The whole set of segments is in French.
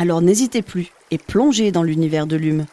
Alors n'hésitez plus et plongez dans l'univers de l'hume.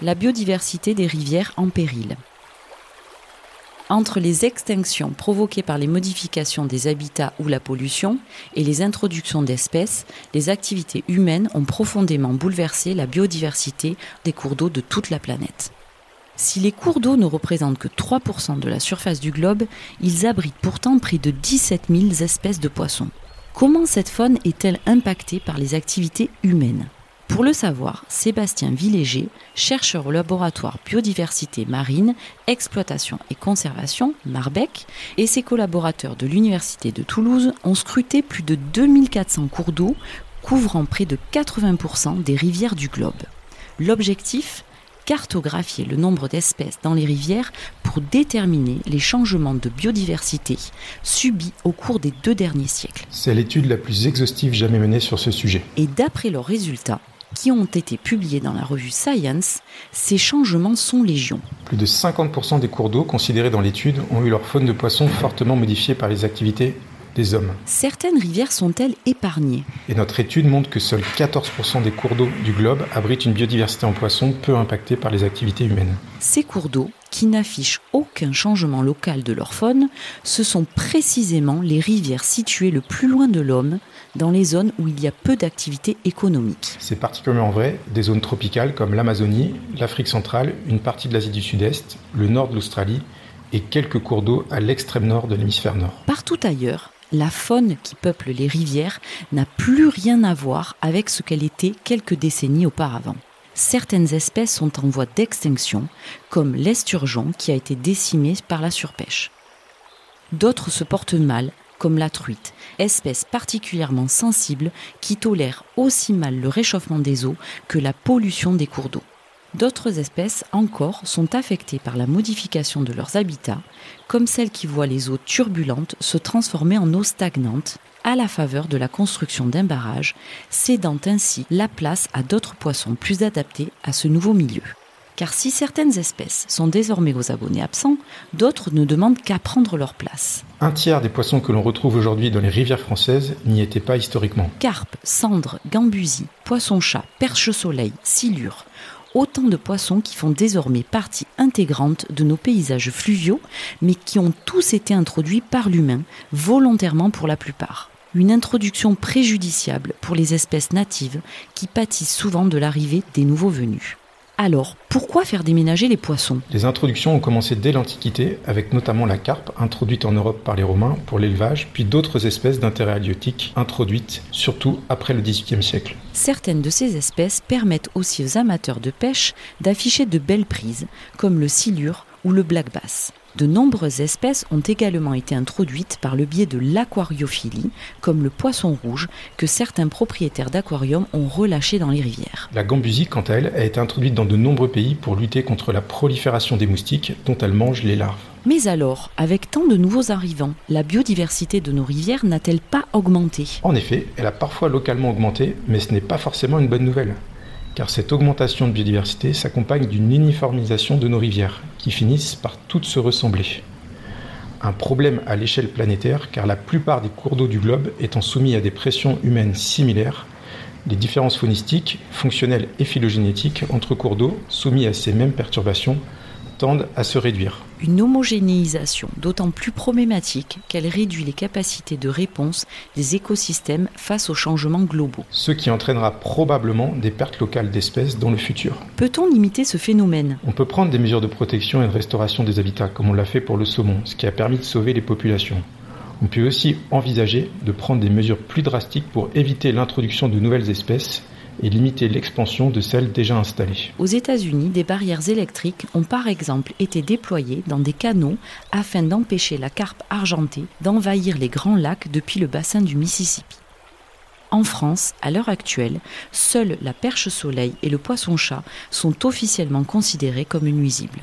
La biodiversité des rivières en péril. Entre les extinctions provoquées par les modifications des habitats ou la pollution et les introductions d'espèces, les activités humaines ont profondément bouleversé la biodiversité des cours d'eau de toute la planète. Si les cours d'eau ne représentent que 3% de la surface du globe, ils abritent pourtant près de 17 000 espèces de poissons. Comment cette faune est-elle impactée par les activités humaines? Pour le savoir, Sébastien Villéger, chercheur au laboratoire biodiversité marine, exploitation et conservation, Marbec, et ses collaborateurs de l'Université de Toulouse ont scruté plus de 2400 cours d'eau couvrant près de 80% des rivières du globe. L'objectif? Cartographier le nombre d'espèces dans les rivières pour déterminer les changements de biodiversité subis au cours des deux derniers siècles. C'est l'étude la plus exhaustive jamais menée sur ce sujet. Et d'après leurs résultats, qui ont été publiés dans la revue Science, ces changements sont légion. Plus de 50% des cours d'eau considérés dans l'étude ont eu leur faune de poissons fortement modifiée par les activités des hommes. Certaines rivières sont-elles épargnées? Et notre étude montre que seuls 14% des cours d'eau du globe abritent une biodiversité en poissons peu impactée par les activités humaines. Ces cours d'eau, qui n'affichent aucun changement local de leur faune, ce sont précisément les rivières situées le plus loin de l'homme, dans les zones où il y a peu d'activité économique. C'est particulièrement vrai des zones tropicales comme l'Amazonie, l'Afrique centrale, une partie de l'Asie du Sud-Est, le nord de l'Australie et quelques cours d'eau à l'extrême nord de l'hémisphère nord. Partout ailleurs, la faune qui peuple les rivières n'a plus rien à voir avec ce qu'elle était quelques décennies auparavant. Certaines espèces sont en voie d'extinction, comme l'esturgeon qui a été décimé par la surpêche. D'autres se portent mal, comme la truite, espèce particulièrement sensible qui tolère aussi mal le réchauffement des eaux que la pollution des cours d'eau. D'autres espèces encore sont affectées par la modification de leurs habitats, comme celles qui voient les eaux turbulentes se transformer en eau stagnante à la faveur de la construction d'un barrage, cédant ainsi la place à d'autres poissons plus adaptés à ce nouveau milieu. Car si certaines espèces sont désormais aux abonnés absents, d'autres ne demandent qu'à prendre leur place. Un tiers des poissons que l'on retrouve aujourd'hui dans les rivières françaises n'y étaient pas historiquement. Carpes, cendres, gambusies, poissons-chats, perches-soleil, silures, autant de poissons qui font désormais partie intégrante de nos paysages fluviaux, mais qui ont tous été introduits par l'humain, volontairement pour la plupart. Une introduction préjudiciable pour les espèces natives qui pâtissent souvent de l'arrivée des nouveaux venus. Alors, pourquoi faire déménager les poissons? Les introductions ont commencé dès l'Antiquité, avec notamment la carpe, introduite en Europe par les Romains pour l'élevage, puis d'autres espèces d'intérêt halieutique introduites, surtout après le XVIIIe siècle. Certaines de ces espèces permettent aussi aux amateurs de pêche d'afficher de belles prises, comme le silure ou le black bass. De nombreuses espèces ont également été introduites par le biais de l'aquariophilie, comme le poisson rouge, que certains propriétaires d'aquariums ont relâché dans les rivières. La gambusie, quant à elle, a été introduite dans de nombreux pays pour lutter contre la prolifération des moustiques dont elle mange les larves. Mais alors, avec tant de nouveaux arrivants, la biodiversité de nos rivières n'a-t-elle pas augmenté? En effet, elle a parfois localement augmenté, mais ce n'est pas forcément une bonne nouvelle car cette augmentation de biodiversité s'accompagne d'une uniformisation de nos rivières, qui finissent par toutes se ressembler. Un problème à l'échelle planétaire, car la plupart des cours d'eau du globe étant soumis à des pressions humaines similaires, les différences faunistiques, fonctionnelles et phylogénétiques entre cours d'eau soumis à ces mêmes perturbations tendent à se réduire. Une homogénéisation d'autant plus problématique qu'elle réduit les capacités de réponse des écosystèmes face aux changements globaux. Ce qui entraînera probablement des pertes locales d'espèces dans le futur. Peut-on limiter ce phénomène? On peut prendre des mesures de protection et de restauration des habitats, comme on l'a fait pour le saumon, ce qui a permis de sauver les populations. On peut aussi envisager de prendre des mesures plus drastiques pour éviter l'introduction de nouvelles espèces et limiter l'expansion de celles déjà installées. Aux États-Unis, des barrières électriques ont par exemple été déployées dans des canaux afin d'empêcher la carpe argentée d'envahir les grands lacs depuis le bassin du Mississippi. En France, à l'heure actuelle, seuls la perche soleil et le poisson-chat sont officiellement considérés comme nuisibles.